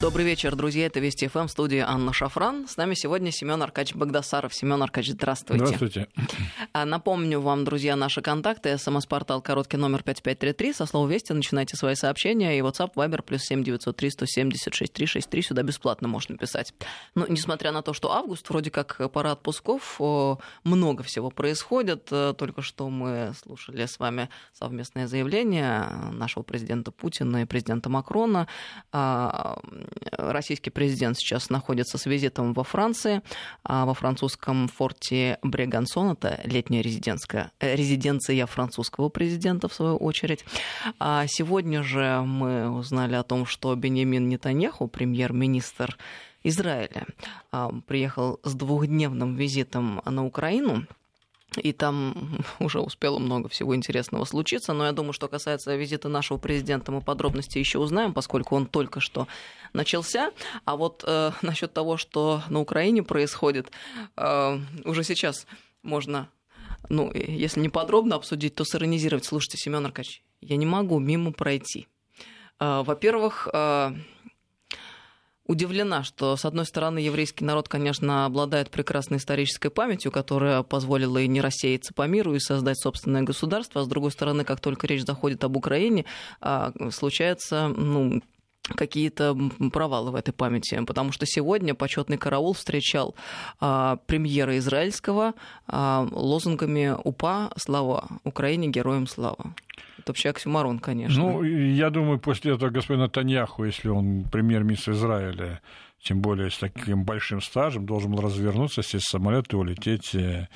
Добрый вечер, друзья. Это Вести ФМ, в студии Анна Шафран. С нами сегодня Семен Аркадьевич Багдасаров. Семен Аркадьевич, здравствуйте. Здравствуйте. А, напомню вам, друзья, наши контакты. СМС-портал короткий номер 5533. Со слова «Вести» начинайте свои сообщения. И WhatsApp, Viber, плюс 7903 176 363. Сюда бесплатно можно писать. Но несмотря на то, что август, вроде как пора отпусков, много всего происходит. Э, только что мы слушали с вами совместное заявление нашего президента Путина и президента Макрона а, российский президент сейчас находится с визитом во Франции, а во французском форте Брегансон, это летняя резиденция, э, резиденция французского президента, в свою очередь. А сегодня же мы узнали о том, что Бенjamin Нетаньяху, премьер-министр Израиля, а, приехал с двухдневным визитом на Украину – и там уже успело много всего интересного случиться. Но я думаю, что касается визита нашего президента, мы подробности еще узнаем, поскольку он только что начался. А вот э, насчет того, что на Украине происходит, э, уже сейчас можно, ну, если не подробно обсудить, то сиронизировать. Слушайте, Семен Аркадьевич, я не могу мимо пройти. Э, во-первых, э, удивлена, что, с одной стороны, еврейский народ, конечно, обладает прекрасной исторической памятью, которая позволила и не рассеяться по миру, и создать собственное государство, а с другой стороны, как только речь заходит об Украине, а, случается, ну, какие-то провалы в этой памяти, потому что сегодня почетный караул встречал а, премьера израильского а, лозунгами УПА «Слава Украине, героям слава». Вообще оксюмарон, конечно. Ну, я думаю, после этого господин Таньяху, если он премьер-министр Израиля, тем более с таким большим стажем, должен был развернуться, сесть в самолет и улететь, э,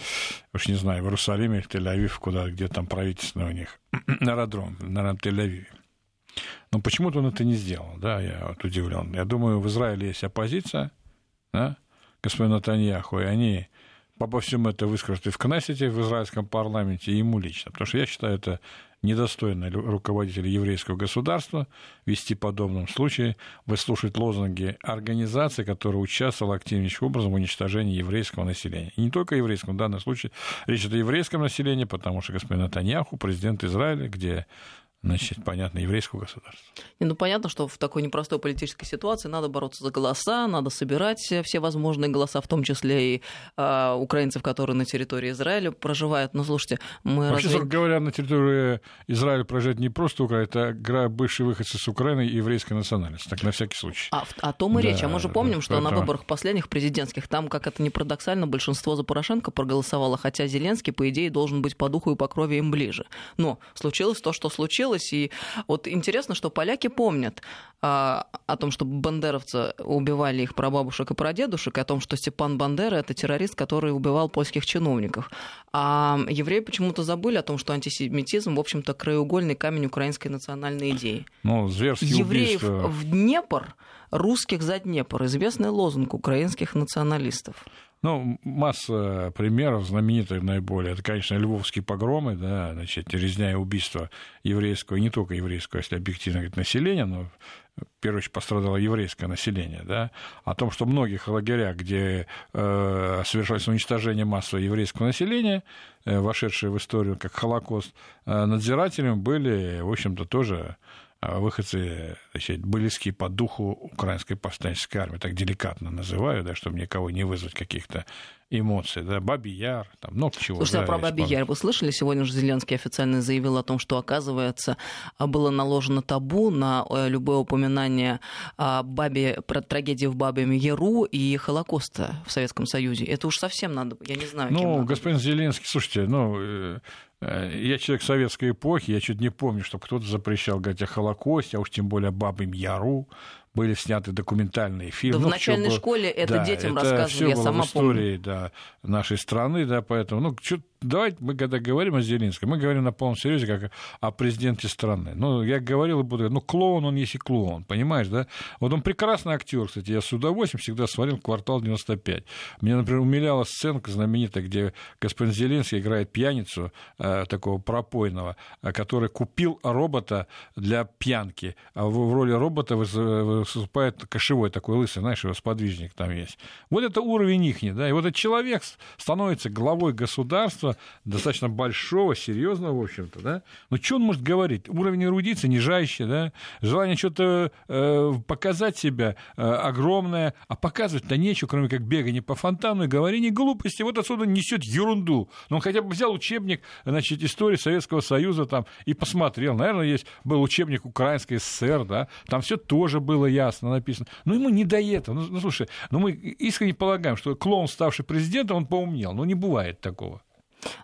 уж не знаю, в Иерусалим или Тель-Авив, куда, где там правительство у них, на аэродром, на Тель-Авиве. Но почему-то он это не сделал, да, я вот удивлен. Я думаю, в Израиле есть оппозиция, да, господина Таньяху, и они обо всем это выскажут и в Кнессете, в израильском парламенте, и ему лично. Потому что я считаю, это недостойно руководителя еврейского государства вести подобном случае, выслушать лозунги организации, которая участвовала активнейшим образом в уничтожении еврейского населения. И не только еврейского, в данном случае речь идет о еврейском населении, потому что господин Натаньяху, президент Израиля, где значит, понятно, еврейского государства. Не, ну, понятно, что в такой непростой политической ситуации надо бороться за голоса, надо собирать все возможные голоса, в том числе и э, украинцев, которые на территории Израиля проживают. Но, слушайте, мы... Вообще, разве... говоря, на территории Израиля проживают не просто украинцы, это бывшие выходцы с Украины и еврейской национальности, так на всякий случай. А, о том и да, речь. А мы же помним, что поэтому... на выборах последних президентских, там, как это не парадоксально, большинство за Порошенко проголосовало, хотя Зеленский, по идее, должен быть по духу и по крови им ближе. Но случилось то, что случилось, случилось. И вот интересно, что поляки помнят а, о том, что бандеровцы убивали их прабабушек и прадедушек, и о том, что Степан Бандера — это террорист, который убивал польских чиновников. А евреи почему-то забыли о том, что антисемитизм, в общем-то, краеугольный камень украинской национальной идеи. Ну, Евреев убийства... в Днепр, русских за Днепр. Известный лозунг украинских националистов. Ну, масса примеров, знаменитых наиболее. Это, конечно, львовские погромы, да, значит, резня и убийство еврейского, не только еврейского, если объективно говорить, населения, но в первую очередь пострадало еврейское население, да, о том, что в многих лагерях, где э, совершалось уничтожение массового еврейского населения, э, вошедшее в историю как Холокост, э, надзирателями были, в общем-то, тоже выходцы значит, близкие по духу украинской повстанческой армии, так деликатно называю, да, чтобы никого не вызвать каких-то эмоций, да, Бабий Яр, там много чего. Слушайте, да, а про Бабий Яр вы слышали? Сегодня же Зеленский официально заявил о том, что, оказывается, было наложено табу на э, любое упоминание о бабе, про трагедии в Бабьем Яру и Холокоста в Советском Союзе. Это уж совсем надо, я не знаю. Ну, господин Зеленский, слушайте, ну, Э, я человек советской эпохи, я чуть не помню, что кто-то запрещал говорить о Холокосте, а уж тем более о Бабьем Яру. Были сняты документальные фильмы. Да ну, в начальной школе это да, детям это рассказывали, я сама в истории, помню. Да, нашей страны, да, поэтому, ну, что давайте мы когда говорим о Зеленском, мы говорим на полном серьезе как о президенте страны. Ну, я говорил и буду ну, клоун он есть и клоун, понимаешь, да? Вот он прекрасный актер, кстати, я с удовольствием всегда смотрел «Квартал 95». Меня, например, умиляла сценка знаменитая, где господин Зеленский играет пьяницу э, такого пропойного, э, который купил робота для пьянки, а в, в роли робота выступает кошевой такой лысый, знаешь, его сподвижник там есть. Вот это уровень их, да, и вот этот человек становится главой государства, достаточно большого, серьезного, в общем-то, да. Но что он может говорить? Уровень эрудиции нижайший, да, желание что-то э, показать себя э, огромное, а показывать-то нечего, кроме как бегание по фонтану и говорение глупости. Вот отсюда несет ерунду. Но он хотя бы взял учебник, значит, истории Советского Союза там и посмотрел. Наверное, есть был учебник Украинской ССР, да, там все тоже было ясно написано. Но ему не до этого. Ну, ну слушай, ну мы искренне полагаем, что клоун, ставший президентом, он поумнел. Ну, не бывает такого.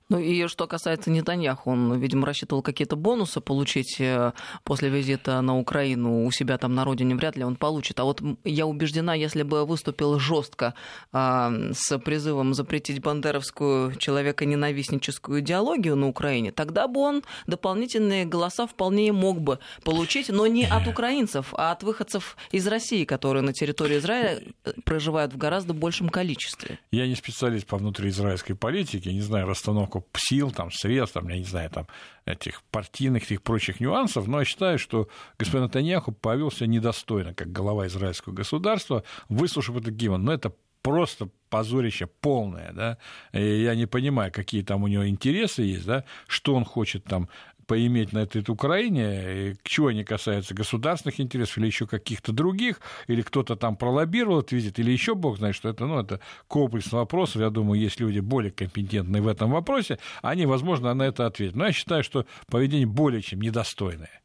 Ну и что касается Нетаньяху, он, видимо, рассчитывал какие-то бонусы получить э, после визита на Украину у себя там на родине, вряд ли он получит. А вот я убеждена, если бы выступил жестко а, с призывом запретить бандеровскую человеконенавистническую идеологию на Украине, тогда бы он дополнительные голоса вполне мог бы получить, но не от украинцев, а от выходцев из России, которые на территории Израиля э, проживают в гораздо большем количестве. Я не специалист по внутриизраильской политике, не знаю расстановку сил, там, средств, там, я не знаю, там, этих партийных, этих прочих нюансов, но я считаю, что господин Натаньяху повелся недостойно, как глава израильского государства, выслушав этот гимн. Но это просто позорище полное, да, и я не понимаю, какие там у него интересы есть, да, что он хочет там поиметь на этой Украине, к чего они касаются государственных интересов или еще каких-то других, или кто-то там пролоббировал этот визит, или еще бог знает, что это, ну, это комплекс вопросов. Я думаю, есть люди более компетентные в этом вопросе, они, возможно, на это ответят. Но я считаю, что поведение более чем недостойное.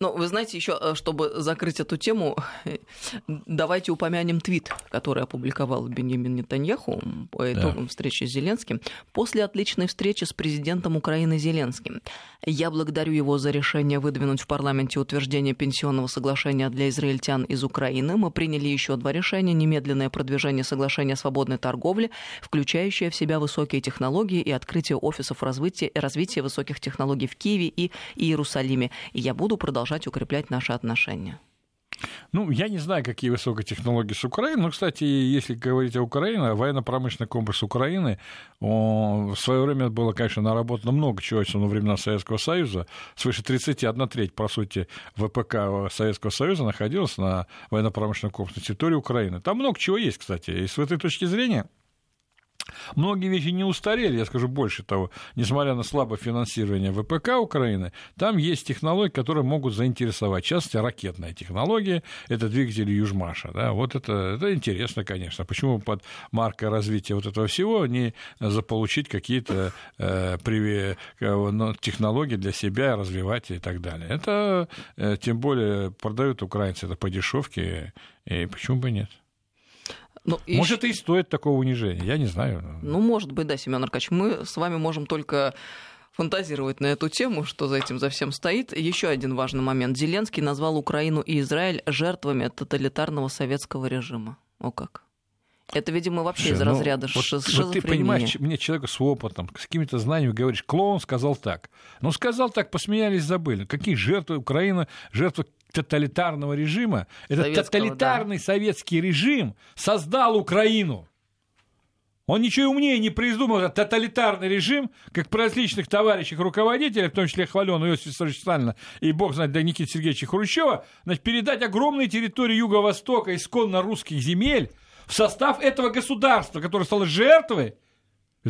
Ну, вы знаете, еще, э, чтобы закрыть эту тему, давайте упомянем твит, который опубликовал Бенjamin Нетаньяху по итогам да. встречи с Зеленским. После отличной встречи с президентом Украины Зеленским. Я благодарю его за решение выдвинуть в парламенте утверждение пенсионного соглашения для израильтян из Украины. Мы приняли еще два решения. Немедленное продвижение соглашения о свободной торговле, включающее в себя высокие технологии и открытие офисов развития, развития высоких технологий в Киеве и Иерусалиме. И я буду продолжать продолжать укреплять наши отношения. Ну, я не знаю, какие высокие технологии с Украиной, но, кстати, если говорить о Украине, военно-промышленный комплекс Украины, он, в свое время было, конечно, наработано много чего, еще во времена Советского Союза, свыше 31 треть, по сути, ВПК Советского Союза находилась на военно-промышленном комплексе территории Украины. Там много чего есть, кстати, и с этой точки зрения Многие вещи не устарели, я скажу больше того, несмотря на слабое финансирование ВПК Украины, там есть технологии, которые могут заинтересовать. В частности, ракетная технология, это двигатели Южмаша. Да? Вот это, это интересно, конечно. Почему под маркой развития вот этого всего не заполучить какие-то э, при, э, технологии для себя, развивать и так далее. Это э, тем более продают украинцы это по дешевке, и почему бы нет? Ну, может, и... и стоит такого унижения, я не знаю. Ну, может быть, да, Семен Аркадьевич. Мы с вами можем только фантазировать на эту тему, что за этим за всем стоит. Еще один важный момент. Зеленский назвал Украину и Израиль жертвами тоталитарного советского режима. О как. Это, видимо, вообще из ну, разряда вот, шизофрении. Вот ты понимаешь, мне человек с опытом, с какими-то знаниями говоришь, клоун сказал так. Ну, сказал так, посмеялись, забыли. Какие жертвы Украина, жертвы тоталитарного режима. Этот тоталитарный да. советский режим создал Украину. Он ничего умнее не придумал, этот тоталитарный режим, как при различных товарищах руководителях, в том числе хваленного Иосифа Виссарионовича Сталина и, бог знает, до Никиты Сергеевича Хрущева, значит, передать огромные территории Юго-Востока, исконно русских земель, в состав этого государства, которое стало жертвой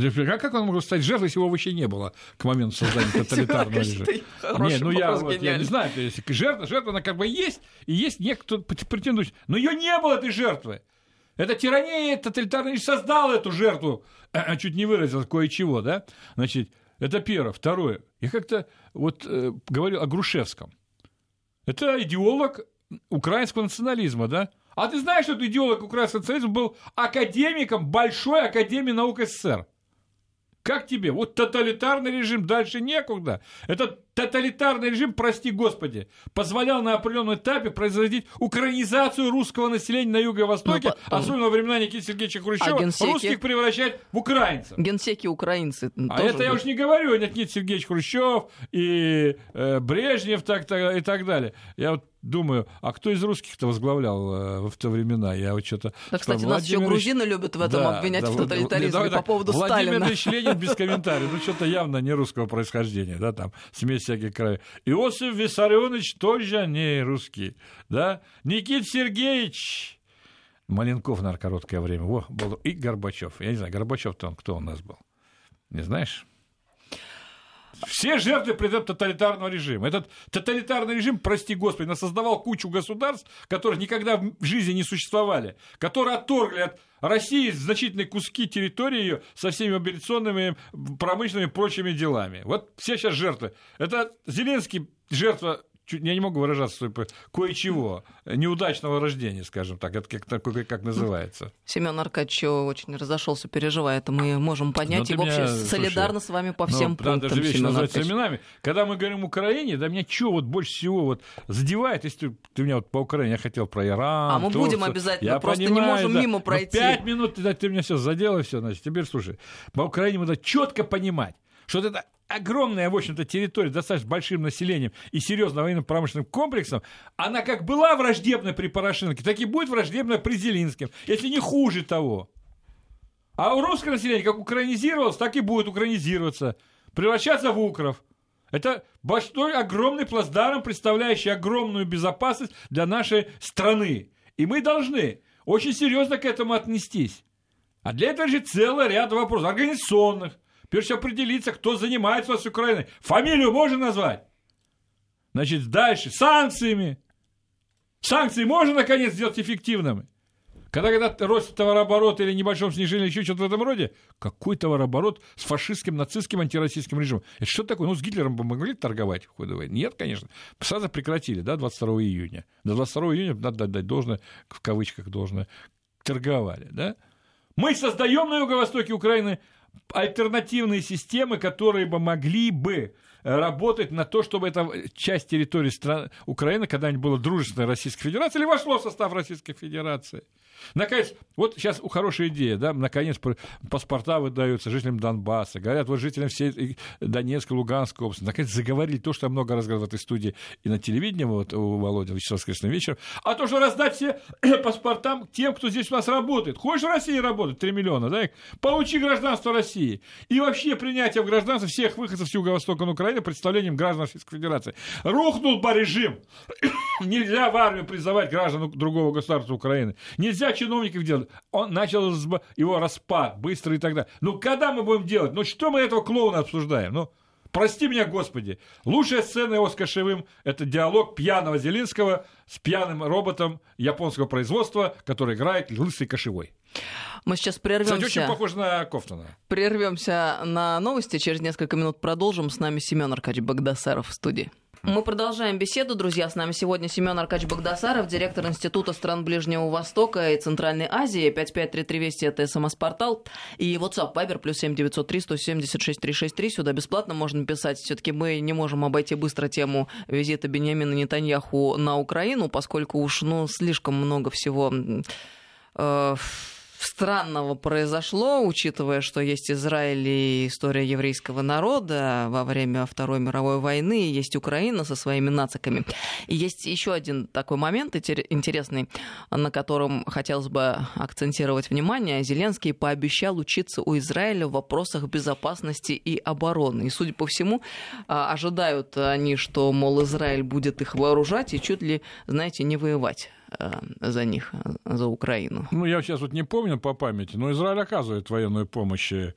а как он мог стать жертвой, если его вообще не было к моменту создания тоталитарного режима? Нет, ну я, вот, я не знаю, если жертва, жертва, она как бы есть, и есть некто претендующий. Но ее не было, этой жертвы. Это тирания тоталитарный режим создал эту жертву. А, чуть не выразил кое-чего, да? Значит, это первое. Второе. Я как-то вот э, говорил о Грушевском. Это идеолог украинского национализма, да? А ты знаешь, что этот идеолог украинского национализма был академиком Большой Академии наук СССР? Как тебе? Вот тоталитарный режим, дальше некуда. Этот тоталитарный режим, прости господи, позволял на определенном этапе производить украинизацию русского населения на Юго-Востоке, ну, особенно во времена Никиты Сергеевича Хрущева, а генсеки... русских превращать в украинцев. Генсеки украинцы. А это я уж не говорю, Никита Сергеевич Хрущев и э, Брежнев так, так, и так далее. Я вот думаю, а кто из русских-то возглавлял э, в те времена? Я вот что-то... Да, кстати, нас еще грузины любят в этом да, обвинять да, в тоталитаризме давай, по поводу Владимир Сталина. Ильич Ленин без комментариев. Ну, что-то явно не русского происхождения, да, там, смесь всяких краев. Иосиф Виссарионович тоже не русский, да. Никит Сергеевич Маленков, на короткое время. Во, был и Горбачев. Я не знаю, Горбачев-то он кто у нас был? Не знаешь? Все жертвы предмет тоталитарного режима. Этот тоталитарный режим, прости господи, создавал кучу государств, которые никогда в жизни не существовали, которые отторгли от России значительные куски территории ее со всеми мобилизационными, промышленными и прочими делами. Вот все сейчас жертвы. Это Зеленский жертва я не могу выражаться, типа, кое-чего, неудачного рождения, скажем так, это как, как, как называется. Семен Аркадьевич очень разошелся, переживает, мы можем понять, и в общем солидарно с вами по ну, всем ну, пунктам. Надо же вещи назвать именами. Когда мы говорим Украине, да меня что вот больше всего вот задевает, если ты, ты меня вот по Украине, я хотел про Иран, А мы Турцию, будем обязательно, я просто понимаю, не можем да, мимо пройти. Пять минут ты, ты меня все задел, и все, значит, теперь слушай, по Украине надо четко понимать, что это огромная, в общем-то, территория, достаточно большим населением и серьезным военно-промышленным комплексом, она как была враждебна при Порошенко, так и будет враждебна при Зеленском, если не хуже того. А у русского населения как украинизировалось, так и будет украинизироваться, превращаться в укров. Это большой, огромный плацдарм, представляющий огромную безопасность для нашей страны. И мы должны очень серьезно к этому отнестись. А для этого же целый ряд вопросов организационных, Прежде определиться, кто занимается с Украиной. Фамилию можно назвать? Значит, дальше. Санкциями. Санкции можно, наконец, сделать эффективными? Когда, когда рост товарооборота или небольшом снижении, еще что-то в этом роде, какой товарооборот с фашистским, нацистским, антироссийским режимом? Это что такое? Ну, с Гитлером бы могли торговать в ходе войны? Нет, конечно. Сразу прекратили, да, 22 июня. До 22 июня, надо дать должное, в кавычках должное, торговали, да? Мы создаем на юго-востоке Украины альтернативные системы, которые бы могли бы работать на то, чтобы эта часть территории страны, Украины когда-нибудь была дружественной Российской Федерации или вошло в состав Российской Федерации. Наконец, вот сейчас у хорошая идея, да, наконец паспорта выдаются жителям Донбасса, говорят, вот жителям всей Донецкой, Луганской области, наконец заговорили то, что я много раз говорил в этой студии и на телевидении, вот у Володя Вячеслав Воскресный вечер, а то, что раздать все паспортам тем, кто здесь у нас работает. Хочешь в России работать, 3 миллиона, да, получи гражданство России. И вообще принятие в гражданство всех выходцев с юго-востока Украины представлением граждан Российской Федерации. Рухнул бы режим. Нельзя в армию призывать граждан другого государства Украины. Нельзя нельзя чиновников делать. Он начал его распад быстро и так далее. Ну, когда мы будем делать? Ну, что мы этого клоуна обсуждаем? Ну, Прости меня, Господи. Лучшая сцена его с Кошевым – это диалог пьяного Зеленского с пьяным роботом японского производства, который играет лысый Кошевой. Мы сейчас прервемся. Кстати, очень похож на Кофтона. Прервемся на новости. Через несколько минут продолжим. С нами Семен Аркадьевич Богдасаров в студии. Мы продолжаем беседу, друзья. С нами сегодня Семен Аркач Богдасаров, директор Института стран Ближнего Востока и Центральной Азии. 5533 Вести это СМС-портал. И WhatsApp Viber плюс 7903 176 363. Сюда бесплатно можно писать. все таки мы не можем обойти быстро тему визита Бениамина Нетаньяху на Украину, поскольку уж ну, слишком много всего... Э, странного произошло, учитывая, что есть Израиль и история еврейского народа во время Второй мировой войны, есть Украина со своими нациками. И есть еще один такой момент интересный, на котором хотелось бы акцентировать внимание. Зеленский пообещал учиться у Израиля в вопросах безопасности и обороны. И, судя по всему, а, ожидают они, что, мол, Израиль будет их вооружать и чуть ли, знаете, не воевать. Э, за них, за Украину. Ну, я сейчас вот не помню по памяти, но Израиль оказывает военную помощь Э,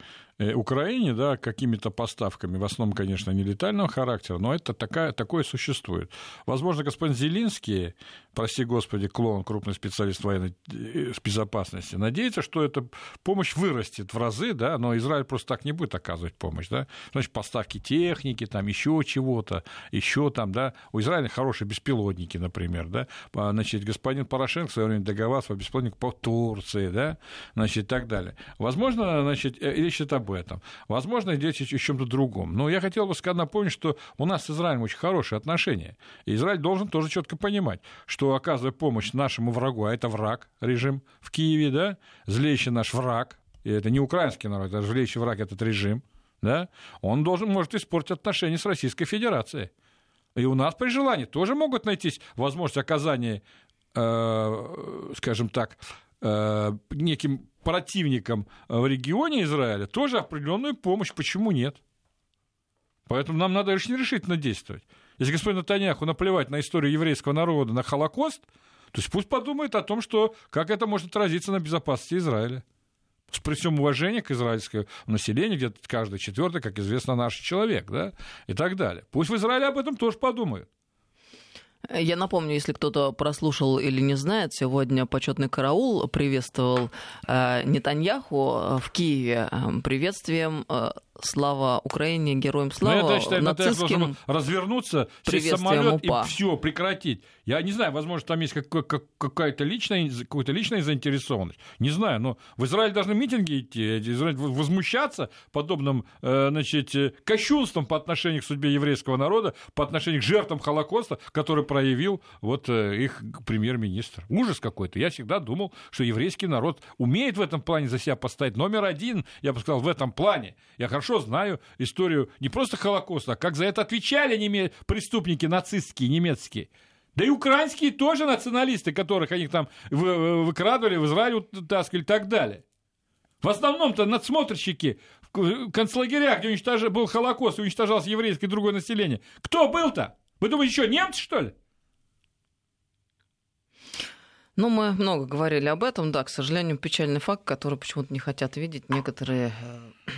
Украине, да, какими-то поставками, в основном, конечно, не летального характера, но это такая, такое существует. Возможно, господин Зелинский, прости господи, клон, крупный специалист военной э, безопасности, надеется, что эта помощь вырастет в разы, да, но Израиль просто так не будет оказывать помощь, да. Значит, поставки техники, там еще чего-то, еще там, да. У Израиля хорошие беспилотники, например, да. А, значит, господин Порошенко в свое время договаривался по беспилотнику по Турции, да, значит, и так далее. Возможно, значит, э, речь идет об этом. Возможно, идет о чем-то другом. Но я хотел бы сказать, напомнить, что у нас с Израилем очень хорошие отношения. И Израиль должен тоже четко понимать, что оказывая помощь нашему врагу, а это враг, режим в Киеве, да, злейший наш враг, и это не украинский народ, это злейший враг этот режим, да, он должен, может испортить отношения с Российской Федерацией. И у нас при желании тоже могут найтись возможность оказания, э, скажем так, неким противникам э, в регионе Израиля тоже определенную помощь. Почему нет? Поэтому нам надо очень решительно действовать. Если господин Натаньяху наплевать на историю еврейского народа, на Холокост, то есть пусть подумает о том, что, как это может отразиться на безопасности Израиля. при всем уважении к израильскому населению, где каждый четвертый, как известно, наш человек, да, и так далее. Пусть в Израиле об этом тоже подумают. Я напомню, если кто-то прослушал или не знает, сегодня почетный караул приветствовал э, Нетаньяху в Киеве. Э, приветствием э, слава Украине, героям слава. Но я считаю, нацистским развернуться, сесть самолет и все прекратить. Я не знаю, возможно, там есть какая-то личная, какая-то личная заинтересованность. Не знаю, но в Израиле должны митинги идти, возмущаться подобным э, значит, э, кощунством по отношению к судьбе еврейского народа, по отношению к жертвам Холокоста, который проявил вот э, их премьер-министр. Ужас какой-то. Я всегда думал, что еврейский народ умеет в этом плане за себя поставить номер один, я бы сказал, в этом плане. Я хорошо знаю историю не просто Холокоста, а как за это отвечали неме... преступники нацистские, немецкие. Да и украинские тоже националисты, которых они там выкрадывали, в Израиль таскали и так далее. В основном-то надсмотрщики в концлагерях, где уничтож... был Холокост уничтожалось еврейское и другое население. Кто был-то? Вы думаете, что, немцы, что ли? Ну, мы много говорили об этом, да, к сожалению, печальный факт, который почему-то не хотят видеть некоторые э,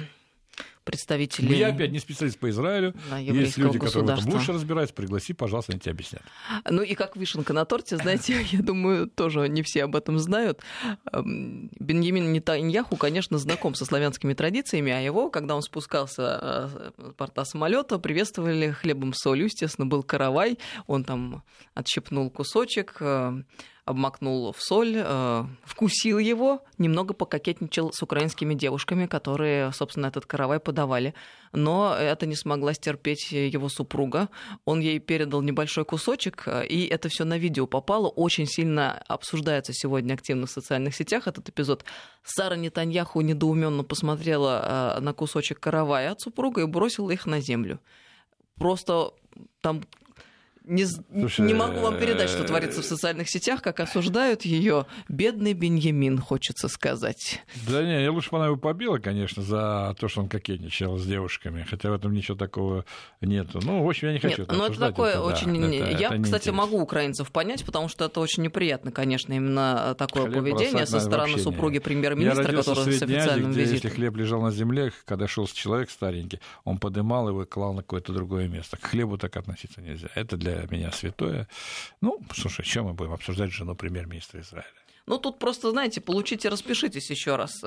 представители... Ну, я опять не специалист по Израилю. Есть люди, которые в этом лучше разбираются. Пригласи, пожалуйста, они тебе объяснят. Ну и как вишенка на торте, знаете, я думаю, тоже не все об этом знают. Эм, Беньямин Нетаньяху, конечно, знаком со славянскими традициями, а его, когда он спускался э, с порта самолета, приветствовали хлебом солью. Естественно, был каравай. Он там отщепнул кусочек, э, обмакнул в соль, э, вкусил его, немного пококетничал с украинскими девушками, которые, собственно, этот каравай подавали. Но это не смогла стерпеть его супруга. Он ей передал небольшой кусочек, э, и это все на видео попало. Очень сильно обсуждается сегодня активно в социальных сетях этот эпизод. Сара Нетаньяху недоуменно посмотрела э, на кусочек каравая от супруга и бросила их на землю. Просто там не, Слушай, не могу вам передать, что творится в социальных сетях, как осуждают ее. Бедный Беньямин, хочется сказать. Да не, я лучше бы она его побила, конечно, за то, что он кокетничал с девушками, хотя в этом ничего такого нету. Ну, в общем, я не хочу Нет, это Ну, это такое это, очень... Да, это, я, это кстати, могу украинцев понять, потому что это очень неприятно, конечно, именно такое хлеб поведение со стороны супруги премьер-министра, который с официальным где, визитом. Если хлеб лежал на земле, когда шел человек старенький, он подымал его и клал на какое-то другое место. К хлебу так относиться нельзя. Это для для меня святое. Ну, слушай, чем мы будем обсуждать жену премьер-министра Израиля? Ну, тут просто, знаете, получите, распишитесь еще раз.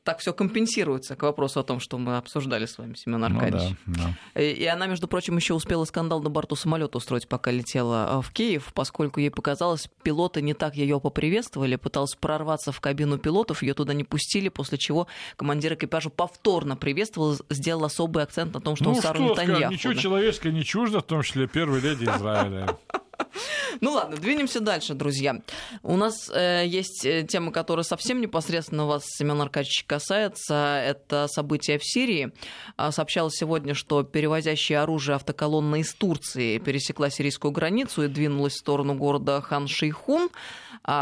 Э, так все компенсируется к вопросу о том, что мы обсуждали с вами, Семен Аркадьевич. Ну, да, да. И она, между прочим, еще успела скандал на борту самолета устроить, пока летела э, в Киев, поскольку ей показалось, пилоты не так ее поприветствовали, пыталась прорваться в кабину пилотов, ее туда не пустили, после чего командир экипажа повторно приветствовал, сделал особый акцент на том, что ну, он Сару Нетаньяху. Ничего да? человеческое не чуждо, в том числе первой леди Израиля. Ну ладно, двинемся дальше, друзья. У нас э, есть э, тема, которая совсем непосредственно вас, Семен Аркадьевич, касается. Это события в Сирии. А, сообщалось сегодня, что перевозящая оружие автоколонна из Турции пересекла сирийскую границу и двинулась в сторону города Хан-Шейхун,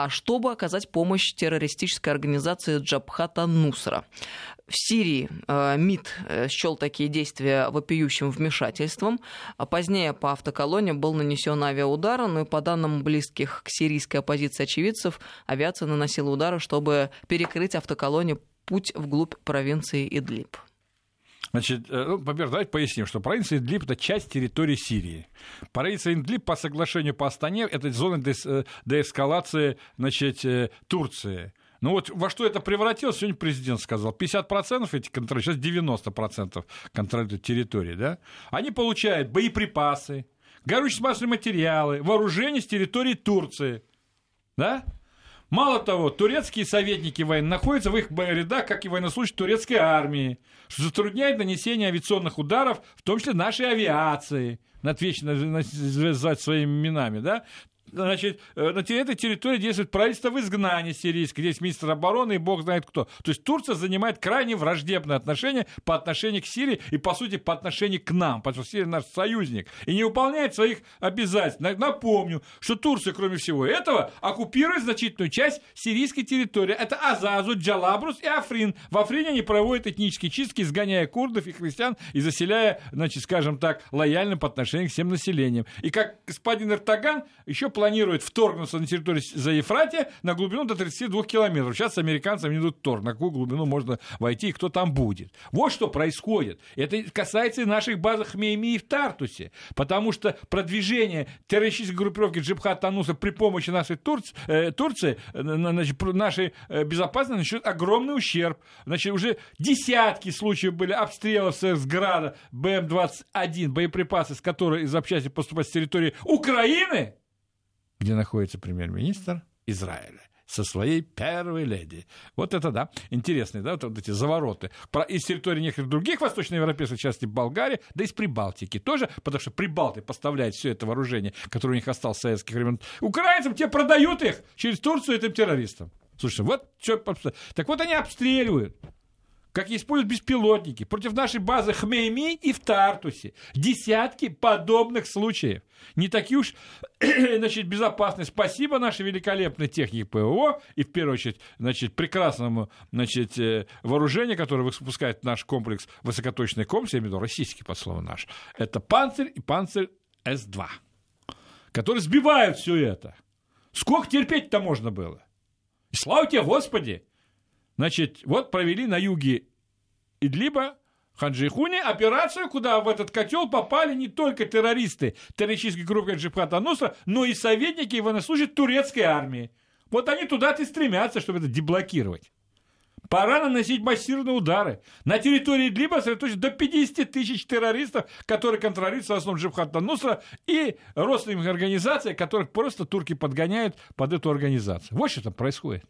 чтобы оказать помощь террористической организации Джабхата Нусра. В Сирии э, МИД э, счел такие действия вопиющим вмешательством. А позднее по автоколоне был нанесен авиаудар, но и по данным близких к сирийской оппозиции очевидцев, авиация наносила удары, чтобы перекрыть автоколоне путь вглубь провинции Идлиб. Значит, э, ну, во-первых, давайте поясним, что провинция Идлиб – это часть территории Сирии. Провинция Идлиб по соглашению по Астане – это зона деэскалации значит, Турции. Ну вот во что это превратилось, сегодня президент сказал. 50% эти контролируют, сейчас 90% контролируют территории, да? Они получают боеприпасы, горючие смазочные материалы, вооружение с территории Турции, да? Мало того, турецкие советники войны находятся в их рядах, как и военнослужащие турецкой армии, что затрудняет нанесение авиационных ударов, в том числе нашей авиации, вечно называть своими именами, да, значит, э, на этой территории действует правительство в изгнании сирийское, здесь министр обороны и бог знает кто. То есть Турция занимает крайне враждебное отношение по отношению к Сирии и, по сути, по отношению к нам, потому что Сирия наш союзник и не выполняет своих обязательств. Напомню, что Турция, кроме всего этого, оккупирует значительную часть сирийской территории. Это Азазу, Джалабрус и Африн. В Африне они проводят этнические чистки, изгоняя курдов и христиан и заселяя, значит, скажем так, лояльно по отношению к всем населением. И как господин Эртоган еще планирует вторгнуться на территорию за Ефратия на глубину до 32 километров. Сейчас с американцами идут торг, на какую глубину можно войти и кто там будет. Вот что происходит. Это касается и наших баз Хмейми в Тартусе, потому что продвижение террористической группировки Джибхат Тануса при помощи нашей Турции, э, Турции э, значит, нашей э, безопасности нанесет огромный ущерб. Значит, уже десятки случаев были обстрелов с Града БМ-21, боеприпасы, с которой из запчасти поступают с территории Украины, где находится премьер-министр Израиля со своей первой леди. Вот это да, интересные, да, вот, вот эти завороты. Про, из территории некоторых других восточноевропейских частей Болгарии, да из Прибалтики тоже, потому что Прибалты поставляют все это вооружение, которое у них осталось с советских времен. Украинцам те продают их через Турцию этим террористам. Слушай, вот что... Так вот они обстреливают как используют беспилотники против нашей базы Хмейми и в Тартусе. Десятки подобных случаев. Не такие уж значит, безопасные. Спасибо нашей великолепной технике ПВО и, в первую очередь, значит, прекрасному значит, э, вооружению, которое выпускает наш комплекс, высокоточный комплекс, я имею в виду российский, под слово наш. Это «Панцирь» и «Панцирь С-2», которые сбивают все это. Сколько терпеть-то можно было? И слава тебе, Господи! Значит, вот провели на юге Идлиба, Ханджихуни операцию, куда в этот котел попали не только террористы террористической группы Джибхата Нусра, но и советники и военнослужащие турецкой армии. Вот они туда-то и стремятся, чтобы это деблокировать. Пора наносить массированные удары. На территории Идлиба сосредоточено до 50 тысяч террористов, которые контролируются в основном Джибхата Нусра и родственных организаций, которых просто турки подгоняют под эту организацию. Вот что там происходит.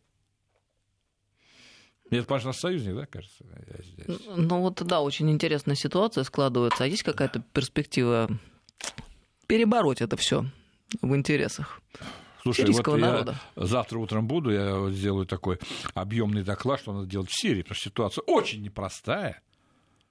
Это ваш союзник, да, кажется? Здесь. Ну вот, да, очень интересная ситуация складывается. А есть какая-то перспектива перебороть это все в интересах? Слушай, сирийского вот народа. Я завтра утром буду, я сделаю такой объемный доклад, что надо делать в Сирии, потому что ситуация очень непростая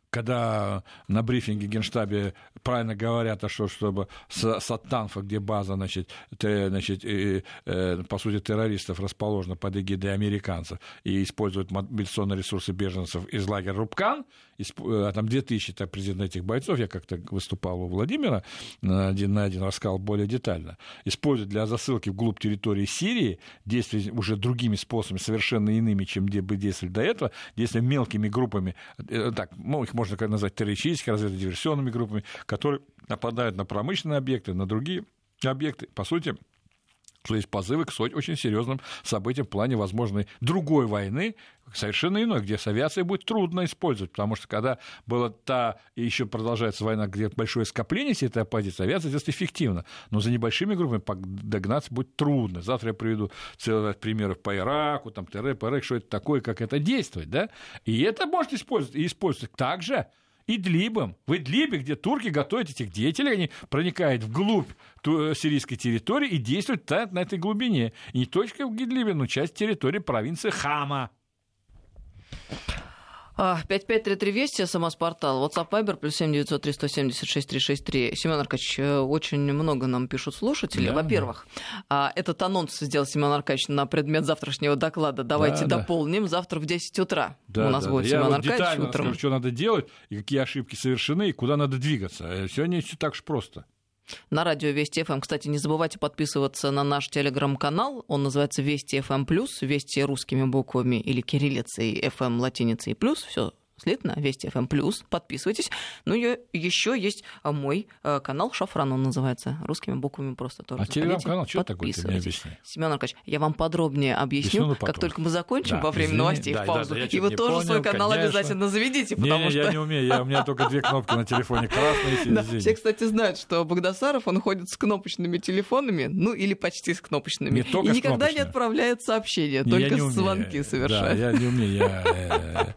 когда на брифинге Генштабе правильно говорят, а что чтобы с, Аттанфа, где база, значит, те, значит и, э, по сути, террористов расположена под эгидой американцев и используют мобилизационные ресурсы беженцев из лагеря Рубкан, а там 2000 так, президент этих бойцов, я как-то выступал у Владимира один на один, рассказал более детально, используют для засылки вглубь территории Сирии, действия уже другими способами, совершенно иными, чем где бы действовали до этого, действия мелкими группами, э, так, ну, их можно назвать террористическими, разведывательно-диверсионными группами, которые нападают на промышленные объекты, на другие объекты. По сути, что есть позывы к очень серьезным событиям в плане возможной другой войны, совершенно иной, где с авиацией будет трудно использовать, потому что когда была та, и еще продолжается война, где большое скопление всей этой оппозиции, авиация здесь эффективна, но за небольшими группами догнаться будет трудно. Завтра я приведу целый ряд примеров по Ираку, там, ТР, что это такое, как это действует, да, и это может использовать, и использовать. Также Идлибом. В Идлибе, где турки готовят этих деятелей, они проникают вглубь сирийской территории и действуют на этой глубине. И не только в Идлибе, но часть территории провинции Хама. 5533 Вести, СМС-портал, WhatsApp Viber, плюс 7903 176 363. Семен Аркадьевич, э, очень много нам пишут слушатели. Да, Во-первых, да. этот анонс сделал Семен Аркадьевич на предмет завтрашнего доклада. Давайте да, дополним. Да. Завтра в 10 утра да, у нас да, будет да. Семен Я Аркадьевич утром. Расскажу, что надо делать, и какие ошибки совершены, и куда надо двигаться. Э, Сегодня все так же просто на радио Вести ФМ. Кстати, не забывайте подписываться на наш телеграм-канал. Он называется Вести ФМ Вести русскими буквами или кириллицей, ФМ латиницей плюс. Все слитно, Вести ФМ плюс, подписывайтесь. Ну и еще есть а, мой а, канал Шафран, он называется, русскими буквами просто тоже. А телеграм-канал что такое, ты мне объясни. Семен Аркадьевич, я вам подробнее объясню, как только мы закончим да, во время извини, новостей да, в паузу. Да, да, и вы тоже понял, свой канал конечно. обязательно заведите, потому не, что... я не умею, я, у меня только две кнопки на телефоне, красные да, Все, кстати, знают, что Богдасаров, он ходит с кнопочными телефонами, ну или почти с кнопочными, не и никогда не отправляет сообщения, только звонки совершает. Да, я не умею, я э,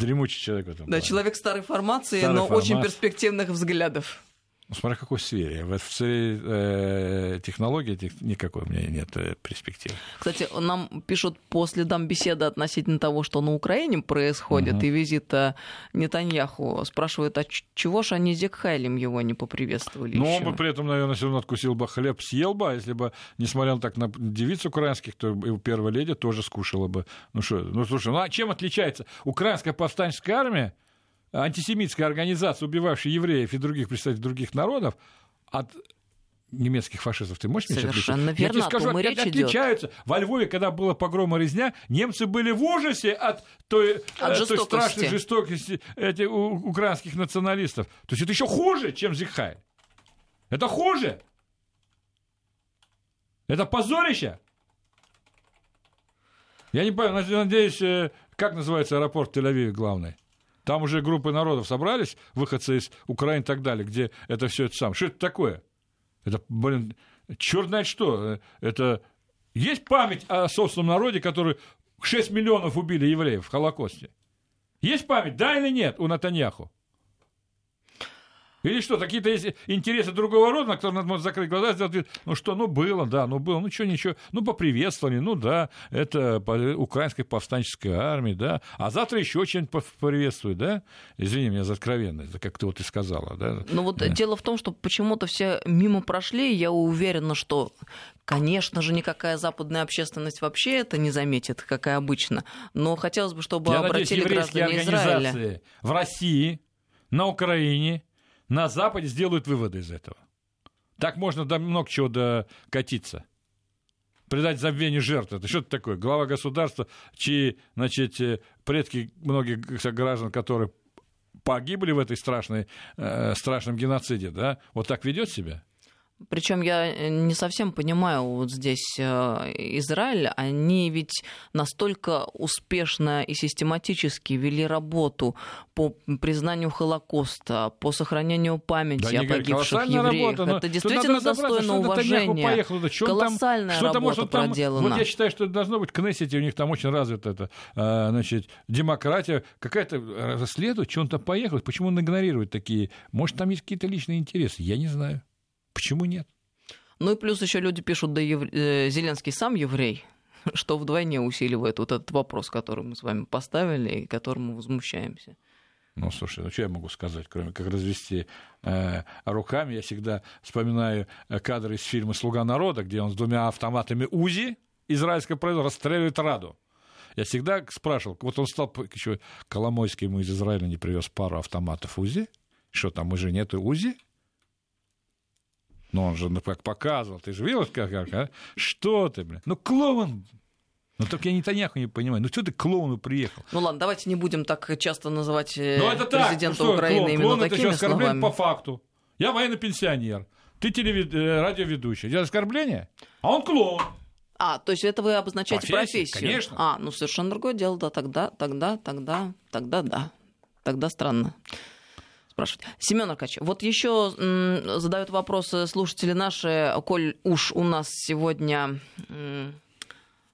дремучий человек в этом. Да, плане. человек старой формации, старой но формации. очень перспективных взглядов. Ну, смотря какой сфере. В сфере э, технологий никакой у меня нет э, перспективы. Кстати, нам пишут по следам беседы относительно того, что на Украине происходит, угу. и визита Нетаньяху. Спрашивают, а чего же они Зекхайлем его не поприветствовали Ну, он бы при этом, наверное, все равно откусил бы хлеб, съел бы, а если бы, несмотря на так на девиц украинских, то его первая леди тоже скушала бы. Ну что, ну слушай, ну а чем отличается украинская повстанческая армия антисемитская организация, убивавшая евреев и других представителей других народов, от немецких фашистов ты можешь мне Совершенно верно, Я тебе скажу, о речь отличаются. Идет. Во Львове, когда была погрома резня, немцы были в ужасе от той, от той страшной жестокости этих украинских националистов. То есть это еще хуже, чем Зигхай. Это хуже. Это позорище. Я не понимаю, надеюсь, э, как называется аэропорт Тель-Авив главный? Там уже группы народов собрались, выходцы из Украины и так далее, где это все это сам. Что это такое? Это, блин, черт знает что. Это есть память о собственном народе, который 6 миллионов убили евреев в Холокосте? Есть память, да или нет, у Натаньяху? Или что, какие-то есть интересы другого рода, на которые надо может закрыть глаза сделать вид, ну что, ну было, да, ну было, ну что, ничего, ну поприветствовали, ну да, это украинская повстанческая армия, да, а завтра еще поприветствуют, да? Извини меня за откровенность, как ты вот и сказала, да? Ну вот да. дело в том, что почему-то все мимо прошли, я уверена, что Конечно же, никакая западная общественность вообще это не заметит, как и обычно. Но хотелось бы, чтобы Я обратили надеюсь, граждане Израиля. В России, на Украине на Западе сделают выводы из этого. Так можно до много чего докатиться. Придать забвению жертв. Это что это такое? Глава государства, чьи значит, э, предки многих граждан, которые погибли в этой страшной, э, страшном геноциде, да, вот так ведет себя? Причем я э, не совсем понимаю вот здесь э, Израиль. Они ведь настолько успешно и систематически вели работу по признанию Холокоста, по сохранению памяти да, о погибших евреях. Работа, это действительно достойно уважения. Поехал, да, Колоссальная там, работа может, там, проделана. Вот я считаю, что это должно быть в Кнессете, у них там очень развита эта значит, демократия. Какая-то расследует, что он там поехал, почему он игнорирует такие. Может, там есть какие-то личные интересы, я не знаю. Почему нет? Ну и плюс еще люди пишут, да ев... Э, Зеленский сам еврей, что вдвойне усиливает вот этот вопрос, который мы с вами поставили и которым мы возмущаемся. Ну, слушай, ну что я могу сказать, кроме как развести э, руками? Я всегда вспоминаю э, кадры из фильма «Слуга народа», где он с двумя автоматами УЗИ израильское производство расстреливает Раду. Я всегда спрашивал, вот он стал, еще Коломойский ему из Израиля не привез пару автоматов УЗИ, что там уже нету УЗИ? Ну, он же ну, как показывал. Ты же видел, как, как а? Что ты, блин? Ну, клоун. Ну, только я Нетаньяху не понимаю. Ну, что ты к клоуну приехал? Ну, ладно, давайте не будем так часто называть э, ну, это президента так. Ну, Украины клоун? именно клоун такими это словами. по факту. Я военный пенсионер. Ты телевид... Э, радиоведущий. Это оскорбление? А он клоун. А, то есть это вы обозначаете Профессия, профессию? Конечно. А, ну совершенно другое дело, да, тогда, тогда, тогда, тогда да. Тогда странно спрашивать. Семен Аркач, вот еще задают вопросы слушатели наши, коль уж у нас сегодня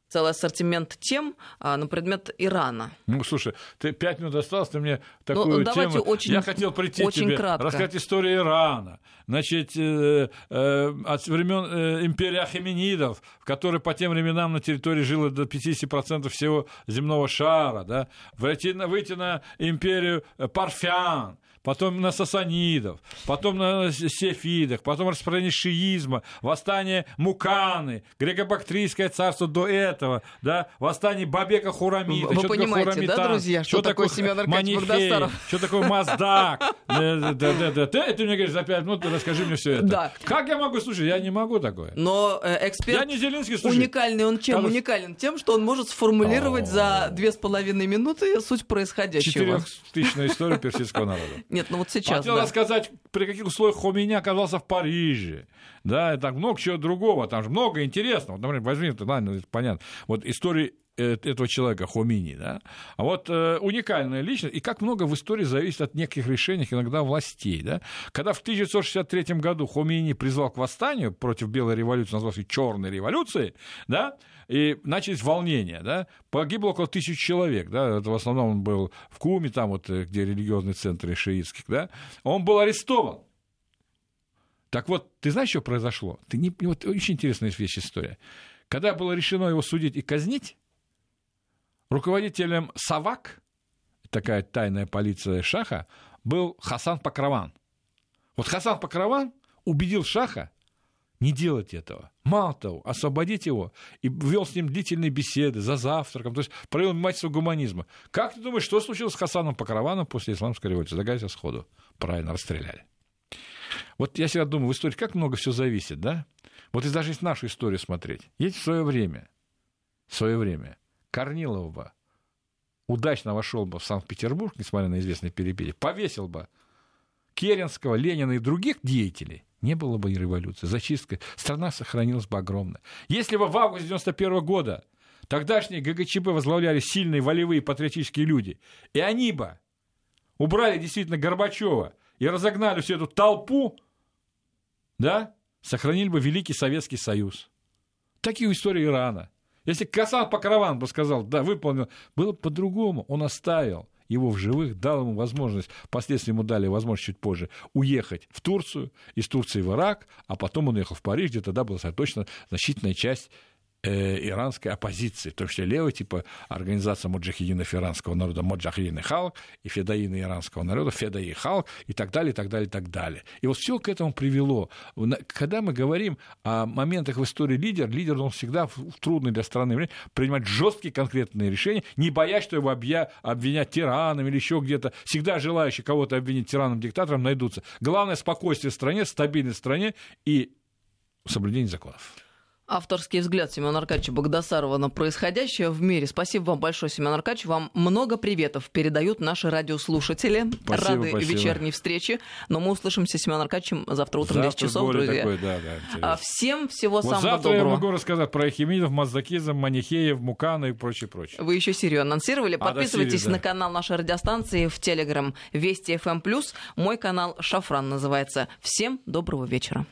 целый ассортимент тем а, на предмет Ирана. Ну, слушай, ты пять минут осталось, ты мне ну, такую ну, тему... Очень, Я хотел прийти очень тебе, кратко. рассказать историю Ирана. Значит, э, э, от времен э, империи Ахеменидов, в которой по тем временам на территории жило до 50% всего земного шара, да, выйти на, выйти на империю Парфян, потом на сасанидов, потом на сефидах, потом распространение шиизма, восстание Муканы, греко-бактрийское царство до этого, да, восстание Бабека Хурамида. Вы понимаете, Хурамитан, да, друзья, что, что такое Семен Аркадьевич Багдасаров? Что такое Маздак? Ты мне говоришь за пять минут, расскажи мне все это. Как я могу слушать? Я не могу такое. Но э, эксперт я не Зеленский, уникальный. Он чем уникален? Тем, что он может сформулировать за две с половиной минуты суть происходящего. Четырехтысячная история персидского народа. Нет, ну вот сейчас. Хотел да. рассказать, при каких условиях Хомини оказался в Париже. Да, и так много чего другого. Там же много интересного. Например, возьми, ладно, понятно. Вот история э, этого человека, Хомини, да, а вот э, уникальная личность, и как много в истории зависит от неких решений, иногда властей, да. Когда в 1963 году Хомини призвал к восстанию против Белой революции, назвав ее Черной революцией, да, и начались волнения, да, погибло около тысячи человек, да, это в основном он был в Куме, там вот, э, где религиозный центр шиитских, да, он был арестован. Так вот, ты знаешь, что произошло? Ты не, вот очень интересная вещь история. Когда было решено его судить и казнить, руководителем САВАК, такая тайная полиция Шаха, был Хасан Покрован. Вот Хасан Покрован убедил Шаха не делать этого. Мало того, освободить его и вел с ним длительные беседы за завтраком, то есть проявил мастер гуманизма. Как ты думаешь, что случилось с Хасаном Покрованом после исламской революции? Догадайся сходу. Правильно, расстреляли. Вот я всегда думаю, в истории как много все зависит, да? Вот и даже если нашу историю смотреть. Есть в свое время, в свое время Корнилов бы удачно вошел бы в Санкт-Петербург, несмотря на известные перипетии, повесил бы Керенского, Ленина и других деятелей, не было бы и революции, зачистка, страна сохранилась бы огромно. Если бы в августе 91 года тогдашние ГГЧП возглавляли сильные, волевые, патриотические люди, и они бы убрали действительно Горбачева и разогнали всю эту толпу, да, сохранили бы Великий Советский Союз. Такие истории Ирана. Если Касан Покрован бы сказал, да, выполнил, было бы по-другому. Он оставил его в живых, дал ему возможность, впоследствии ему дали возможность чуть позже уехать в Турцию, из Турции в Ирак, а потом он уехал в Париж, где тогда была точно значительная часть иранской оппозиции, в том числе левой, типа организация Моджахидинов иранского народа Моджахидин и Халк, и Федаины иранского народа Федаи и Халк, и так далее, и так далее, и так далее. И вот все к этому привело. Когда мы говорим о моментах в истории лидер, лидер он всегда в трудное для страны время принимать жесткие конкретные решения, не боясь, что его обвя... обвинят тираном или еще где-то. Всегда желающие кого-то обвинить тираном, диктатором найдутся. Главное спокойствие в стране, стабильность в стране и соблюдение законов. Авторский взгляд Семена Аркадьевича Богдасарова на происходящее в мире. Спасибо вам большое, Семен Аркадьевич. Вам много приветов передают наши радиослушатели. Спасибо, Рады спасибо. вечерней встрече. Но мы услышимся с Семеном Аркадьевичем завтра утром в 10 часов, друзья. Такой, да, да, а всем всего вот самого завтра доброго. я могу рассказать про Эхимидов, Маздакизм, Манихеев, Мукана и прочее, прочее. Вы еще Сирию анонсировали. А, да, Подписывайтесь Сирию, да. на канал нашей радиостанции в Телеграм Вести ФМ+. Мой канал Шафран называется. Всем доброго вечера.